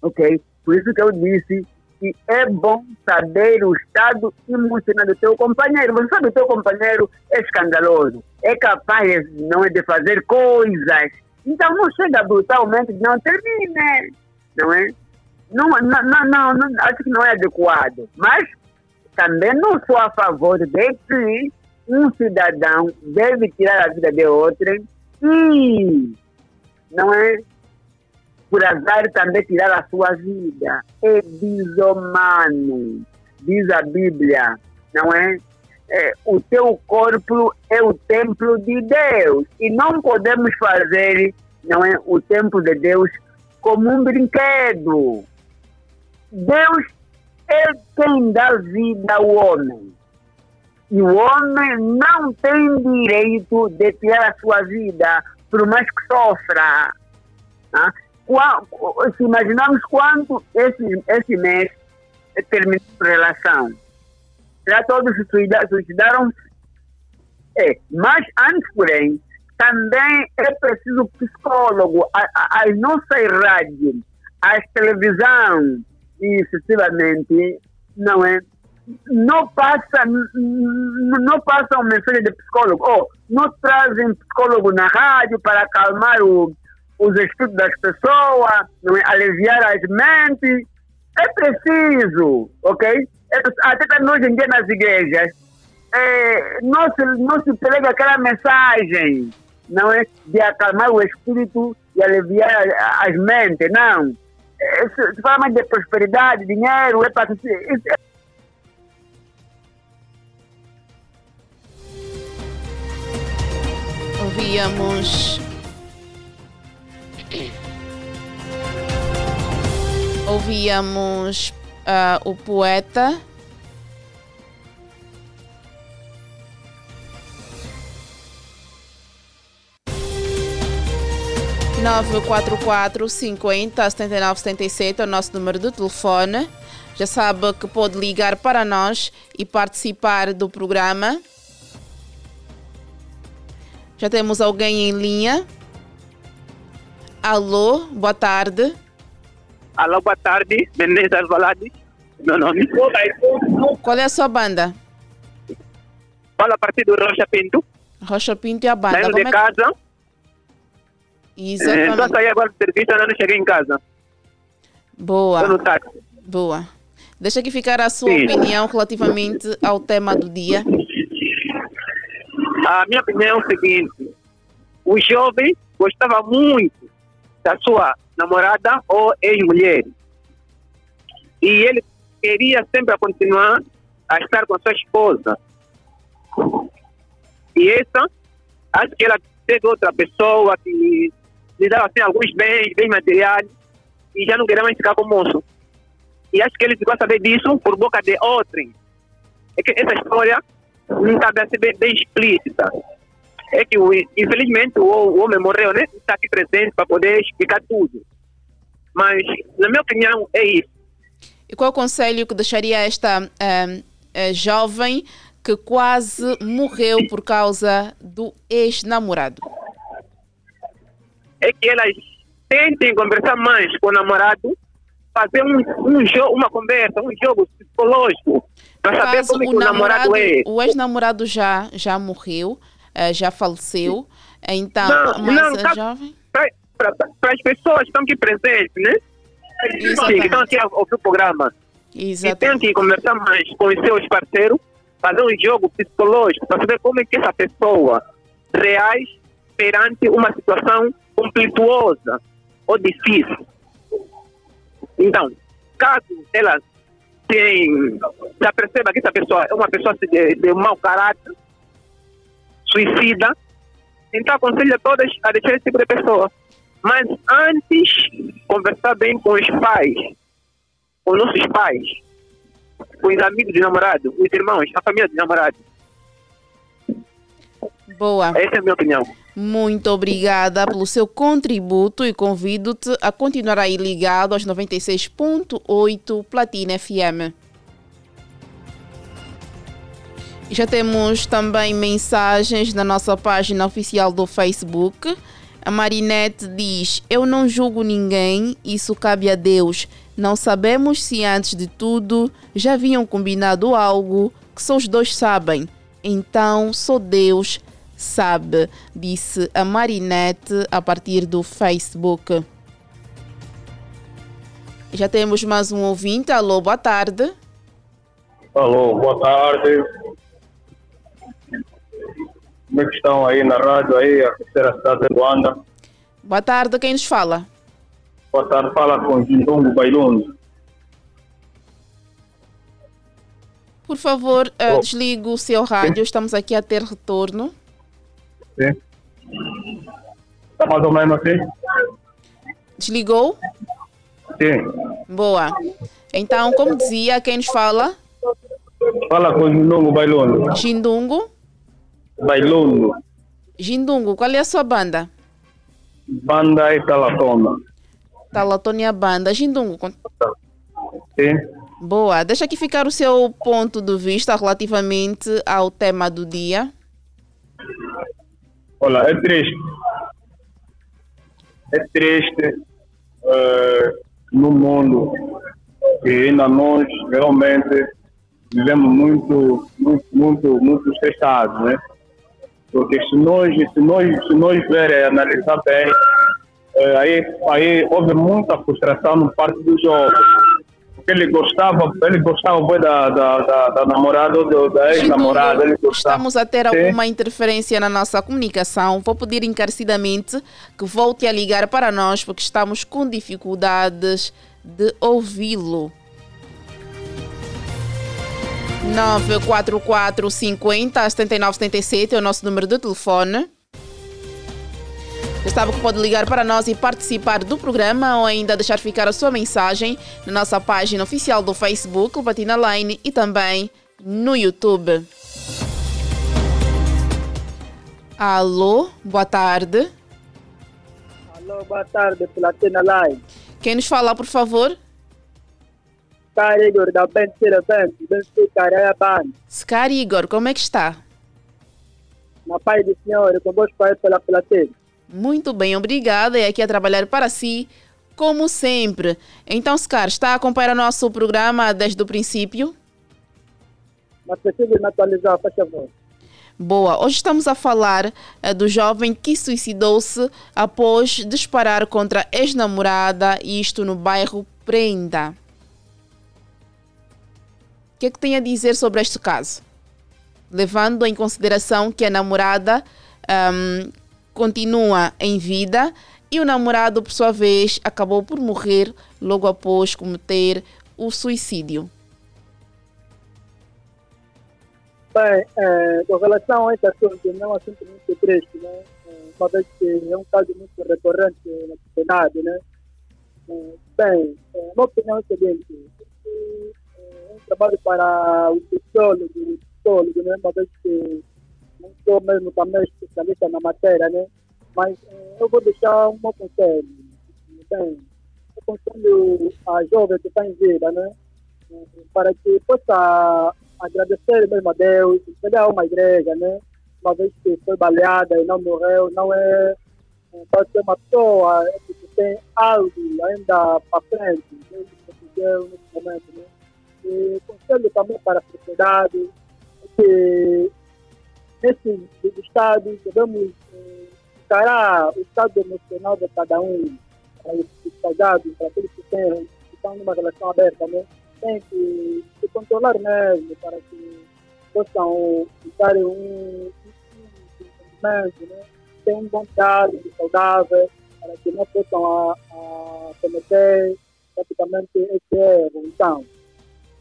Ok? Por isso que eu disse que é bom saber o estado emocional do teu companheiro. Você sabe o teu companheiro é escandaloso, é capaz não é, de fazer coisas. Então não chega brutalmente, não termine, não é? Não, não, não, não, acho que não é adequado. Mas também não sou a favor de que um cidadão deve tirar a vida de outro e não é por azar também tirar a sua vida. É desumano, diz a Bíblia, não é? é? O teu corpo é o templo de Deus e não podemos fazer, não é, o templo de Deus como um brinquedo. Deus é quem dá vida ao homem. E o homem não tem direito de tirar a sua vida, por mais que sofra. Tá? Se imaginamos quanto esse, esse mês terminou a relação, já todos suicidaram. É, mas antes, porém, também é preciso psicólogo. As nossas rádios, a televisão e sucessivamente, não é? Não passa, não passam mensagem de psicólogo, ou não trazem psicólogo na rádio para acalmar o, os estudos das pessoas, não é? aliviar as mentes. É preciso, ok? É, até hoje em dia nas igrejas, é, não, se, não se prega aquela mensagem, não é? De acalmar o espírito e aliviar as, as mentes, não. É, se, se fala mais de prosperidade, dinheiro, é para... É, é, Ouvíamos Ouvíamos uh, o poeta. Nove quatro quatro cinquenta setenta e nove setenta e sete é o nosso número de telefone. Já sabe que pode ligar para nós e participar do programa. Já temos alguém em linha. Alô, boa tarde. Alô, boa tarde. Menezes Valades, meu nome. Qual é a sua banda? Fala a partir do Rocha Pinto. Rocha Pinto e a banda. Saindo de é que- casa. Exatamente. Estou a sair agora do serviço, ainda não cheguei em casa. Boa. Estou no táxi. Boa. Deixa aqui ficar a sua Sim. opinião relativamente ao tema do dia. A minha opinião é o seguinte: o jovem gostava muito da sua namorada ou ex-mulher. E ele queria sempre continuar a estar com a sua esposa. E essa, acho que ela teve outra pessoa que lhe dava assim, alguns bens, bens materiais, e já não queria mais ficar com o moço. E acho que ele ficou a saber disso por boca de outrem. É que essa história não está bem, bem explícita. É que, o, infelizmente, o, o homem morreu, né? Está aqui presente para poder explicar tudo. Mas, na minha opinião, é isso. E qual o conselho que deixaria esta eh, jovem que quase morreu por causa do ex-namorado? É que elas tentem conversar mais com o namorado, fazer um, um jogo, uma conversa, um jogo psicológico, para saber como é o que o namorado, namorado, é. o ex-namorado já, já morreu, eh, já faleceu. Então, Não, a tá- jovem. Para as pessoas que estão aqui presentes, né? Sim, Exatamente. que estão aqui a ouvir o programa. E tem que conversar mais com os seus parceiros, fazer um jogo psicológico para saber como é que essa pessoa reage perante uma situação conflituosa ou difícil. Então, caso ela tem, já perceba que essa pessoa é uma pessoa de, de mau caráter, suicida, então aconselho a todas a deixar esse tipo de pessoa. Mas antes, conversar bem com os pais, com os nossos pais, com os amigos de namorado, os irmãos, a família de namorado. Boa. Essa é a minha opinião. Muito obrigada pelo seu contributo e convido-te a continuar aí ligado aos 96.8 Platina FM. Já temos também mensagens na nossa página oficial do Facebook. A Marinette diz: Eu não julgo ninguém, isso cabe a Deus. Não sabemos se antes de tudo já haviam combinado algo que só os dois sabem. Então só Deus sabe, disse a Marinette a partir do Facebook. Já temos mais um ouvinte. Alô, boa tarde. Alô, boa tarde. Como é que estão aí na rádio, aí, a terceira cidade de Luanda? Boa tarde, quem nos fala? Boa tarde, fala com Jindongo Bailundo. Por favor, eh, desligue o seu rádio. Estamos aqui a ter retorno. Sim. Está mais ou menos assim? Desligou? Sim. Boa. Então, como dizia, quem nos fala? Fala com Jindongo Bailundo. Jindungo. Bailundo. Jindungo, qual é a sua banda? Banda Italatona. Talatônia Banda. Jindungo, con- Sim. boa. Deixa aqui ficar o seu ponto de vista relativamente ao tema do dia. Olha, é triste. É triste eh, no mundo que ainda nós realmente vivemos muito, muito, muito, muito estressados, né? Porque se nós, se nós, se nós ver e analisar bem, eh, aí, aí houve muita frustração no parte dos jovens. Porque ele gostava, ele gostava bué da, da, da, da namorada ou da ex-namorada. Estamos a ter Sim. alguma interferência na nossa comunicação. Vou pedir encarecidamente que volte a ligar para nós, porque estamos com dificuldades de ouvi-lo. 944 50 79 77 é o nosso número de telefone. Sabe que pode ligar para nós e participar do programa ou ainda deixar ficar a sua mensagem na nossa página oficial do Facebook, Batina Line, e também no YouTube. Alô, boa tarde. Alô, boa tarde, Platina Line. Quem nos fala, por favor? Scar Igor, da Benfica Benfica, Band. Scar Igor, como é que está? Na paz do Senhor, convosco aí pela platina. Muito bem, obrigada. E aqui a trabalhar para si, como sempre. Então, Scar, está a acompanhar o nosso programa desde o princípio? Mas preciso me atualizar, faz favor. Boa, hoje estamos a falar uh, do jovem que suicidou-se após disparar contra ex-namorada, isto no bairro Prenda. O que é que tem a dizer sobre este caso? Levando em consideração que a namorada um, continua em vida e o namorado, por sua vez, acabou por morrer logo após cometer o suicídio. Bem, é, com relação a esse assunto, não é um assunto muito triste, né? É, uma vez que é um caso muito recorrente na sociedade, né? É, bem, a minha opinião é a seguinte, trabalho para o psicólogo, o psicólogo, né? Uma vez que não sou mesmo também especialista na matéria, né? Mas é, eu vou deixar um conselho. Bem, eu conselho a jovem que está em vida, né? É, para que possa agradecer mesmo a Deus, chegar uma igreja, né? Uma vez que foi baleada e não morreu, não é. Pode ser uma pessoa que tem algo ainda para frente, né? que nesse momento, né? E conselho também para a sociedade, que nesse estado devemos encarar o estado emocional de cada um, para os casados, para aqueles que, têm, que estão numa relação aberta, né? tem que se controlar mesmo para que possam dar um entendimento, né? ter um bom diálogo saudável, para que não possam a, a cometer praticamente esse erro. Então,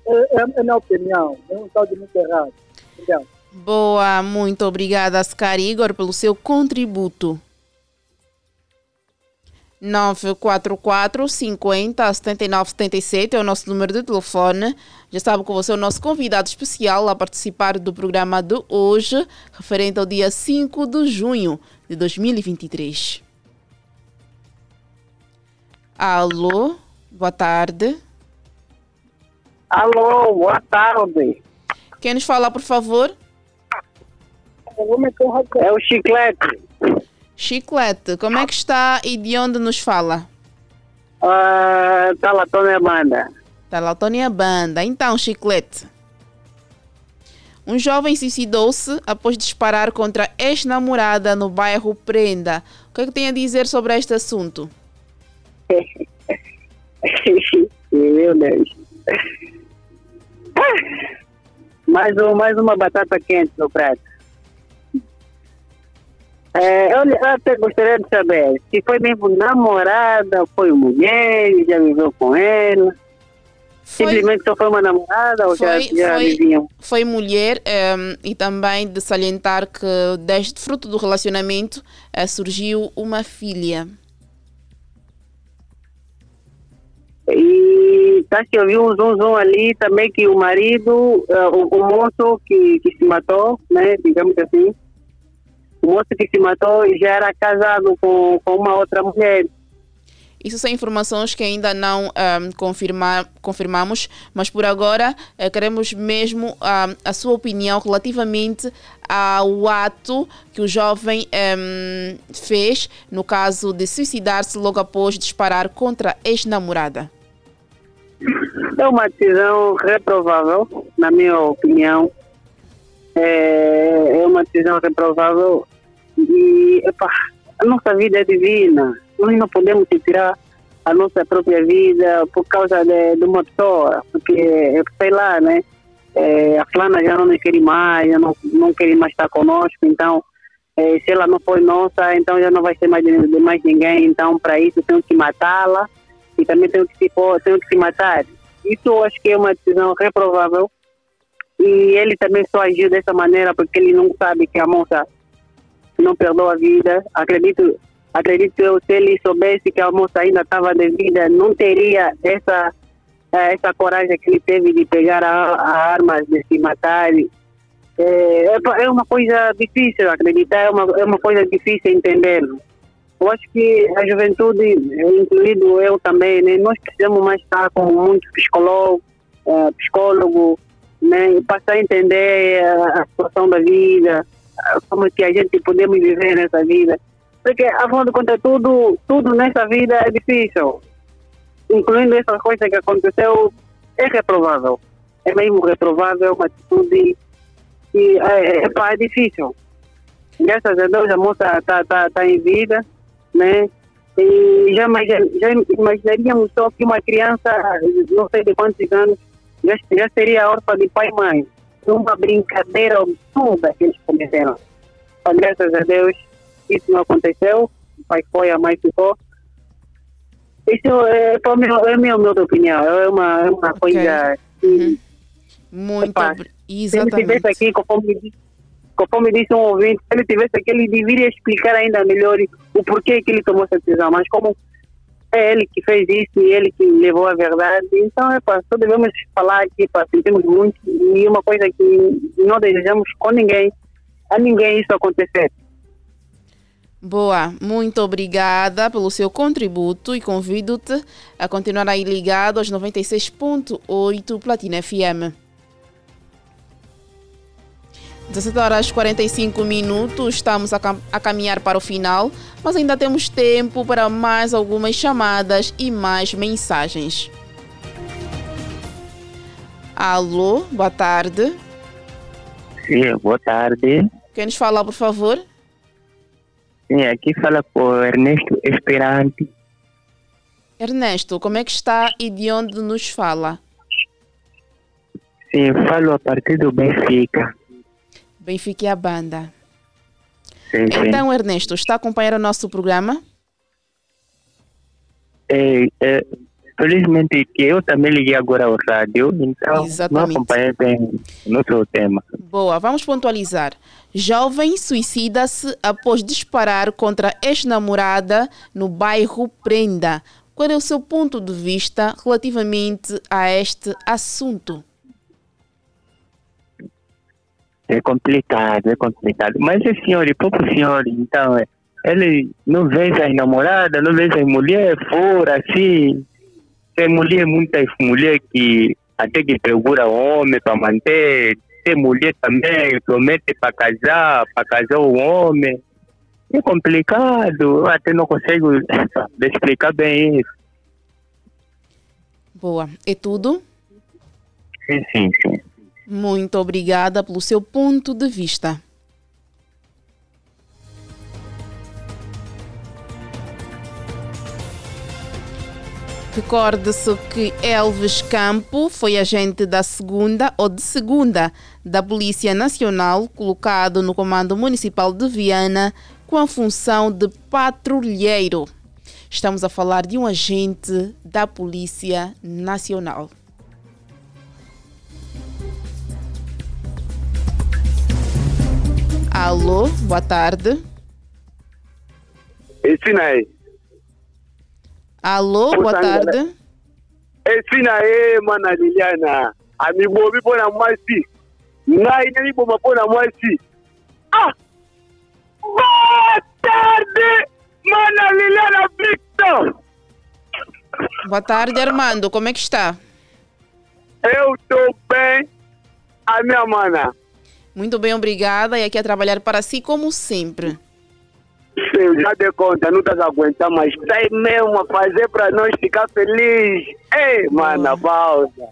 é, é, é minha opinião, é um tal de muito errado. Obrigado. Boa, muito obrigada, Scar Igor, pelo seu contributo. 944 50 79 77 é o nosso número de telefone. Já sabe que você é o nosso convidado especial a participar do programa de hoje, referente ao dia 5 de junho de 2023. Alô, boa tarde. Alô, boa tarde. Quem nos fala, por favor? É o Chiclete. Chiclete, como é que está e de onde nos fala? Uh, Talatônia Banda. Talatônia Banda. Então, Chiclete. Um jovem suicidou-se após disparar contra ex-namorada no bairro Prenda. O que é que tem a dizer sobre este assunto? Meu Deus. Mais, um, mais uma batata quente no prato. É, eu até gostaria de saber se foi mesmo namorada, foi mulher, já viveu com ela. Foi, Simplesmente só foi uma namorada ou foi, já, já foi, viviam? Foi mulher um, ehm, e também de salientar que desde fruto do relacionamento uh, surgiu uma filha. E tá que eu vi um zoom, zoom ali também que o marido, uh, o, o moço que, que se matou, né, digamos assim, o moço que se matou já era casado com, com uma outra mulher. Isso são informações que ainda não um, confirma, confirmamos, mas por agora uh, queremos mesmo um, a sua opinião relativamente ao ato que o jovem um, fez no caso de suicidar-se logo após disparar contra a ex-namorada. É uma decisão reprovável, na minha opinião. É, é uma decisão reprovável e, a nossa vida é divina. Nós não podemos tirar a nossa própria vida por causa de, de uma pessoa, porque, sei lá, né? É, a fulana já não nos quer mais, já não, não quer mais estar conosco, então, é, se ela não for nossa, então já não vai ser mais de, de mais ninguém, então, para isso, tenho que matá-la e também tenho que, se, tenho que se matar. Isso eu acho que é uma decisão reprovável e ele também só agiu dessa maneira porque ele não sabe que a moça não perdoa a vida. Acredito, acredito eu, se ele soubesse que a moça ainda estava de vida, não teria essa, eh, essa coragem que ele teve de pegar a, a arma, de se matar. É, é é uma coisa difícil acreditar, é uma, é uma coisa difícil entender. Eu acho que a juventude, incluído eu também, né, nós precisamos mais estar com muito psicólogo, eh, psicólogo, né, e passar a entender eh, a situação da vida, eh, como que a gente podemos viver nessa vida. Porque, afinal de contas, tudo, tudo nessa vida é difícil. Incluindo essa coisa que aconteceu, é reprovável. É mesmo reprovável, uma atitude que é, é, é difícil. Graças a Deus a moça está tá, tá em vida, né? E já, já imaginaríamos só que uma criança, não sei de quantos anos, já, já seria órfã de pai e mãe. Uma brincadeira absurda que eles cometeram. Mas graças a Deus isso não aconteceu. O pai foi, a mãe ficou. Isso é, para mim, é a minha humilde opinião. É uma, é uma coisa que Muito Epá, obri- se ele Exatamente. estivesse aqui, conforme, disse- conforme disse um ouvinte, se ele estivesse aqui, ele deveria explicar ainda melhor o porquê que ele tomou essa decisão. Mas como é ele que fez isso e ele que levou a verdade, então é só devemos falar aqui, pá, sentimos muito e uma coisa que não desejamos com ninguém, a ninguém isso acontecer. Boa, muito obrigada pelo seu contributo e convido-te a continuar aí ligado aos 96.8 Platina FM. 17 horas e 45 minutos, estamos a, cam- a caminhar para o final, mas ainda temos tempo para mais algumas chamadas e mais mensagens. Alô, boa tarde. Sim, boa tarde. Quem nos fala, por favor? Sim, aqui fala com o Ernesto Esperante. Ernesto, como é que está e de onde nos fala? Sim, falo a partir do Benfica. Benfica e a banda. Sim, sim. Então, Ernesto, está a acompanhar o nosso programa? É, é, felizmente que eu também liguei agora ao rádio, então não Exatamente. acompanhei bem o nosso tema. Boa, vamos pontualizar. Jovem suicida-se após disparar contra ex-namorada no bairro Prenda. Qual é o seu ponto de vista relativamente a este assunto? É complicado, é complicado. Mas esse senhor, o próprio senhor, então, é, ele não vê as namoradas, não vê as mulheres fora, assim. Tem mulher, muitas mulheres que até que procura homem para manter. Tem mulher também promete para casar, para casar o homem. É complicado, eu até não consigo explicar bem isso. Boa, é tudo? Sim, sim, sim. Muito obrigada pelo seu ponto de vista. Recorde-se que Elvis Campo foi agente da segunda ou de segunda da Polícia Nacional, colocado no Comando Municipal de Viana com a função de patrulheiro. Estamos a falar de um agente da Polícia Nacional. Alô, boa tarde. Ensina aí. Alô, boa tarde. Ensina aí, mana Liliana. Amibobi pona mwasi. Ngai nani boma pona mwasi. Ah! Boa tarde, mana Liliana Victor. Boa tarde, Armando. Como é que está? Eu estou bem, a minha mana. Muito bem, obrigada. E aqui a trabalhar para si, como sempre. Sim, já dei conta, não estás a aguentar, mas sai mesmo a fazer para nós ficar felizes. Ei, mana, pausa.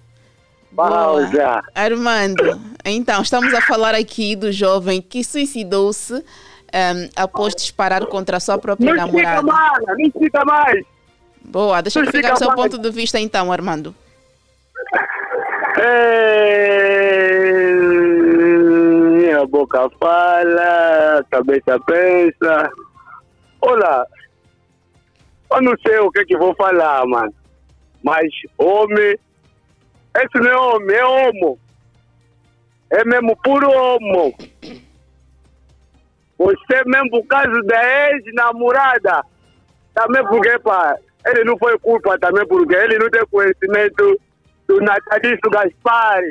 Pausa. Armando, então, estamos a falar aqui do jovem que suicidou-se ehm, após disparar contra a sua própria Não fica namorada. mais, não fica mais. Boa, deixa eu explicar o fica seu mais. ponto de vista então, Armando. Ei, minha boca fala, cabeça pensa. Olha, eu não sei o que que vou falar, mano. Mas homem, esse não é homem, é homo. É mesmo puro homo. Você mesmo, por causa da ex-namorada, Também porque, pá, ele não foi culpa também porque ele não tem conhecimento do natalício Gaspar.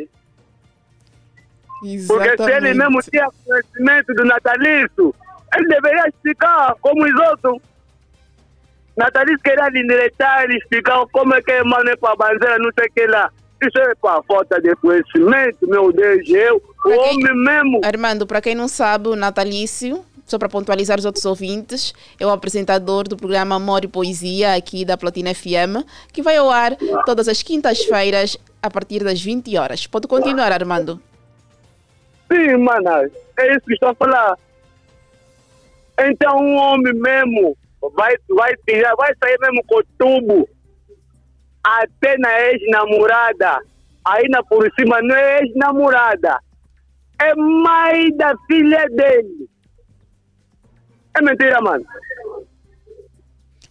Porque se ele mesmo tinha conhecimento do natalício, ele deveria explicar como os outros. Natalício queria endireitar e explicar como é que é mano é para bandeira, não sei o que lá. Isso é para falta de conhecimento, meu Deus, eu, o homem mesmo. Armando, para quem não sabe, o natalício só para pontualizar os outros ouvintes, é o apresentador do programa Amor e Poesia aqui da Platina FM, que vai ao ar todas as quintas-feiras a partir das 20 horas. Pode continuar, Armando. Sim, mana, é isso que estou a falar. Então, um homem mesmo vai, vai tirar, vai sair mesmo com o tubo até na ex-namorada. Ainda por cima não é ex-namorada, é mãe da filha dele. É mentira, mano.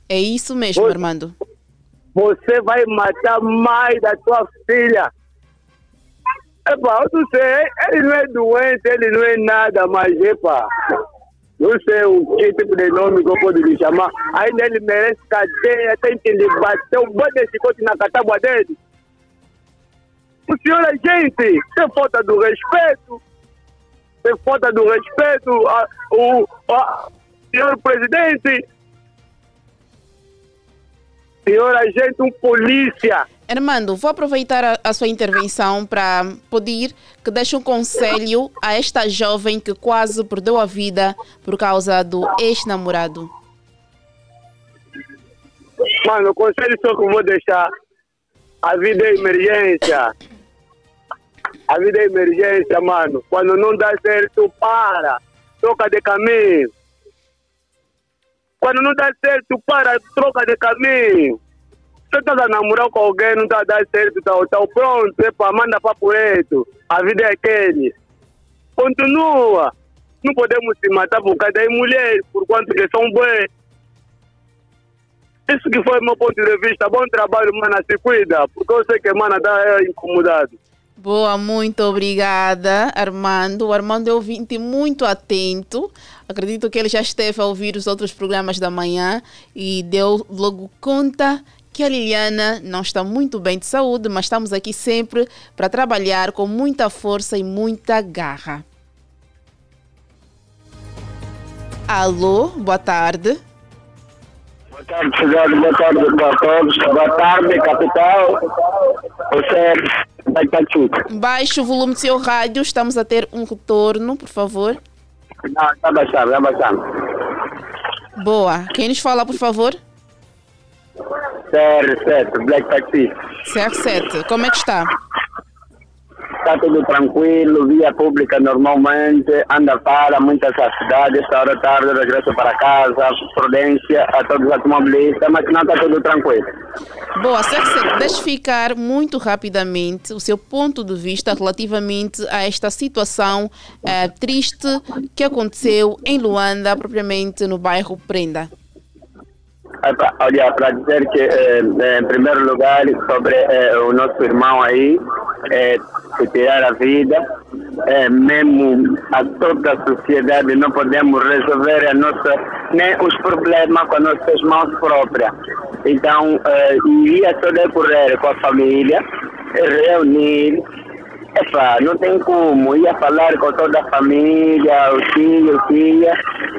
É isso mesmo, você, Armando. Você vai matar mais da tua filha. Epa, eu não sei, ele não é doente, ele não é nada, mas epa, não sei o que tipo de nome que eu posso lhe chamar. Ainda ele merece cadeia, tem que lhe bater um bom de chicote na catábua dele. O senhor é gente, tem falta do respeito, tem falta do respeito, a, o, a, senhor presidente, senhor agente, um polícia. Armando, vou aproveitar a, a sua intervenção para pedir que deixe um conselho a esta jovem que quase perdeu a vida por causa do ex-namorado. Mano, o conselho só que eu vou deixar, a vida é emergência. A vida é emergência, mano. Quando não dá certo, para. Troca de caminho. Quando não dá certo, para, troca de caminho. Você está a namorar com alguém, não está a dar certo, tá, tá pronto, epa, manda para preto. A vida é aquele. Continua. Não podemos se matar por causa das mulheres, por quanto que são bem. Isso que foi meu ponto de vista. Bom trabalho, mana, se cuida, porque eu sei que mana está incomodado. Boa, muito obrigada, Armando. O Armando é ouvinte muito atento. Acredito que ele já esteve a ouvir os outros programas da manhã e deu logo conta que a Liliana não está muito bem de saúde, mas estamos aqui sempre para trabalhar com muita força e muita garra. Alô, boa tarde. Boa tarde, cidade, boa tarde para todos. Boa tarde, capital. O Sérgio. Baixe o volume do seu rádio, estamos a ter um retorno, por favor. Não, está baixando, está baixando. Boa. Quem nos fala, por favor? CR7, Black Taxi. CR7, como é que está? está tudo tranquilo, via pública normalmente, anda para muitas cidades, esta hora tarde regresso para casa, prudência a todos os automobilistas, mas não está tudo tranquilo. Boa, Sérgio, deixe ficar muito rapidamente o seu ponto de vista relativamente a esta situação eh, triste que aconteceu em Luanda, propriamente no bairro Prenda. Olha, para dizer que, eh, em primeiro lugar, sobre eh, o nosso irmão aí, eh, se tirar a vida, eh, mesmo a toda a sociedade, não podemos resolver a nossa, nem os problemas com as nossas mãos próprias. Então, eh, iria só decorrer com a família, reunir, Epa, não tem como. Ia falar com toda a família, o tio, tia.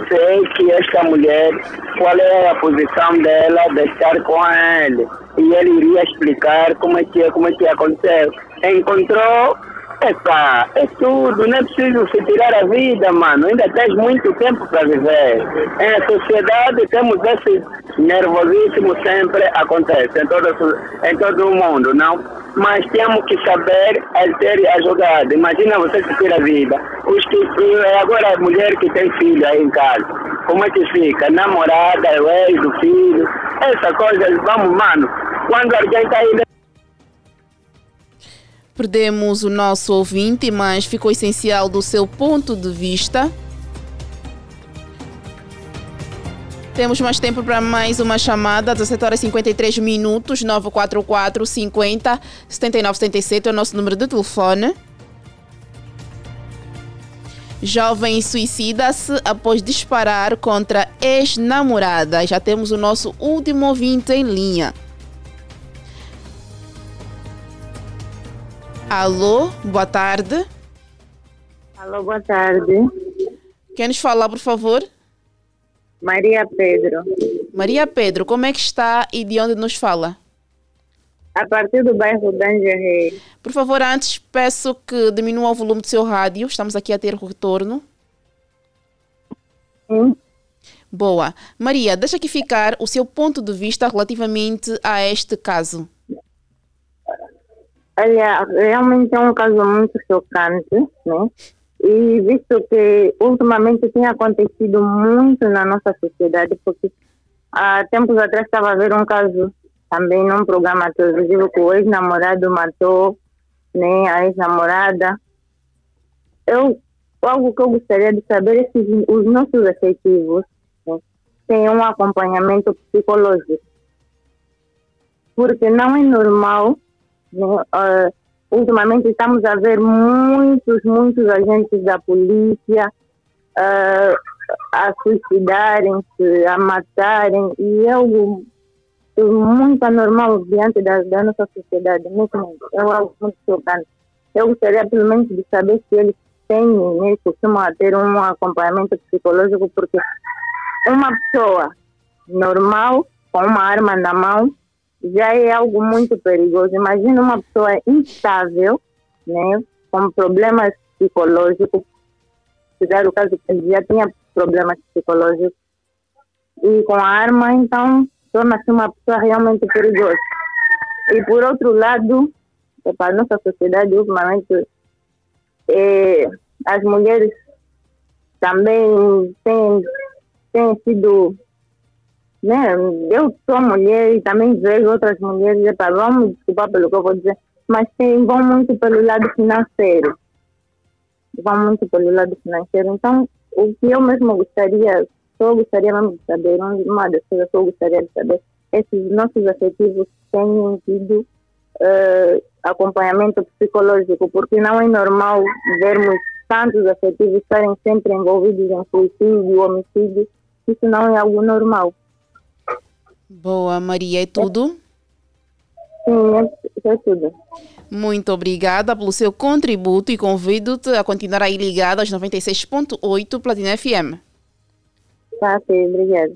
Sei que esta mulher, qual é a posição dela de estar com ele. E ele iria explicar como é que, como é que aconteceu. Encontrou Epa, é tudo, não é preciso se tirar a vida, mano. Ainda tens muito tempo para viver. Em sociedade temos esse nervosismo sempre acontece em todo, em todo o mundo, não? Mas temos que saber ser ajudado. Imagina você se tira a vida. Os que, agora a mulher que tem filho aí em casa, como é que fica? Namorada, o ex, o filho, essa coisa, vamos, mano. Quando alguém está aí Perdemos o nosso ouvinte, mas ficou essencial do seu ponto de vista. Temos mais tempo para mais uma chamada, 17 horas e 53 minutos, 944 50 79 77 é o nosso número de telefone. Jovem suicida-se após disparar contra ex-namorada. Já temos o nosso último ouvinte em linha. Alô, boa tarde. Alô, boa tarde. Quem nos fala, por favor? Maria Pedro. Maria Pedro, como é que está e de onde nos fala? A partir do bairro Dangerei. Por favor, antes peço que diminua o volume do seu rádio. Estamos aqui a ter retorno. Sim. Boa. Maria, deixa aqui ficar o seu ponto de vista relativamente a este caso. Olha, realmente é um caso muito chocante, né? E visto que ultimamente tem acontecido muito na nossa sociedade, porque há tempos atrás estava a ver um caso também num programa televisivo que o ex-namorado matou né, a ex-namorada. Eu, algo que eu gostaria de saber é se os nossos efetivos né, têm um acompanhamento psicológico. Porque não é normal, uh, ultimamente estamos a ver muitos, muitos agentes da polícia uh, a suicidarem-se, a matarem, e é algo muito anormal diante da, da nossa sociedade, é algo muito chocante. Eu gostaria pelo menos de saber se eles têm, né, costumam ter um acompanhamento psicológico, porque uma pessoa normal, com uma arma na mão, já é algo muito perigoso. Imagina uma pessoa instável, né, com problemas psicológicos, se der o caso já tinha problemas psicológicos, e com a arma, então torna-se uma pessoa realmente perigosa. E por outro lado, para a nossa sociedade, ultimamente, é, as mulheres também têm, têm sido. Né, eu sou mulher e também vejo outras mulheres, epa, vamos desculpar pelo que eu vou dizer, mas tem, vão muito pelo lado financeiro. Vão muito pelo lado financeiro. Então, o que eu mesmo gostaria eu gostaria mesmo de saber, uma das coisas que eu gostaria de saber é se os nossos afetivos têm tido uh, acompanhamento psicológico, porque não é normal vermos tantos afetivos estarem sempre envolvidos em suicídio, homicídio, isso não é algo normal. Boa, Maria, é tudo? Sim, é, é tudo. Muito obrigada pelo seu contributo e convido-te a continuar aí ligado às 96.8 Platina FM. Tá, sim, obrigada.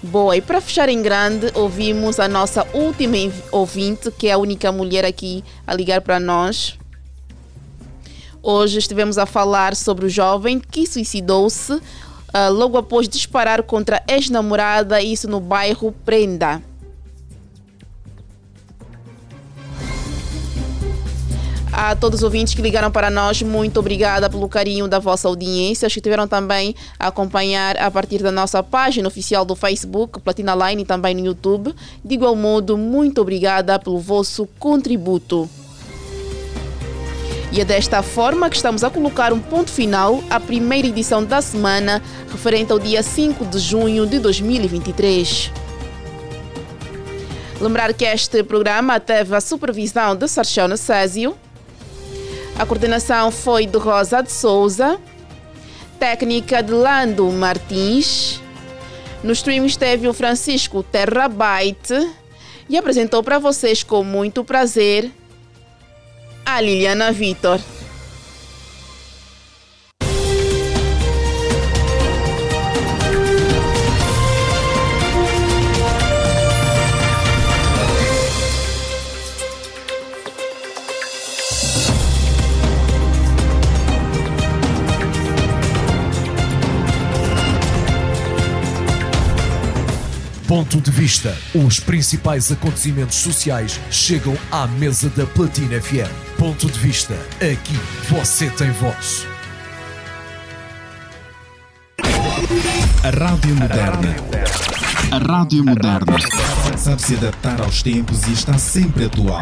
Boa, e para fechar em grande, ouvimos a nossa última ouvinte, que é a única mulher aqui a ligar para nós. Hoje estivemos a falar sobre o jovem que suicidou-se uh, logo após disparar contra ex-namorada, isso no bairro Prenda. A todos os ouvintes que ligaram para nós, muito obrigada pelo carinho da vossa audiência. Os que estiveram também a acompanhar a partir da nossa página oficial do Facebook, Platina Line, e também no YouTube. De igual modo, muito obrigada pelo vosso contributo. E é desta forma que estamos a colocar um ponto final à primeira edição da semana, referente ao dia 5 de junho de 2023. Lembrar que este programa teve a supervisão de Sarchão Nassásio, a coordenação foi de Rosa de Souza, técnica de Lando Martins. No stream esteve o Francisco Terrabyte e apresentou para vocês com muito prazer a Liliana Vitor. Ponto de vista. Os principais acontecimentos sociais chegam à mesa da Platina FM. Ponto de vista. Aqui você tem voz. A Rádio Moderna. A Rádio Moderna. Sabe se adaptar aos tempos e está sempre atual.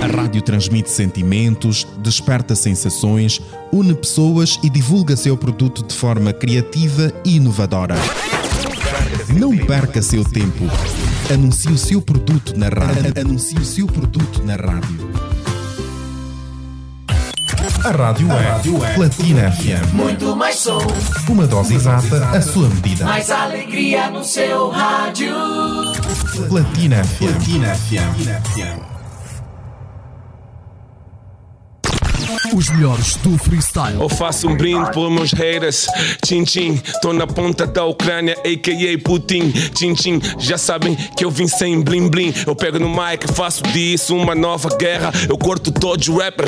A rádio transmite sentimentos, desperta sensações, une pessoas e divulga seu produto de forma criativa e inovadora. Não perca seu tempo. Anuncie o seu produto na rádio. Anuncie o seu produto na rádio. A rádio é Platina FM. Muito mais som, Uma dose exata, a sua medida. mais alegria no seu rádio. Platina FM. Platina FM. Os melhores do freestyle. Eu faço um brinde pelos meus haters. Tchim tchim, tô na ponta da Ucrânia, a.k.a. Putin. Tchim tchim, já sabem que eu vim sem blim blim. Eu pego no mic, faço disso uma nova guerra. Eu corto todos os rappers.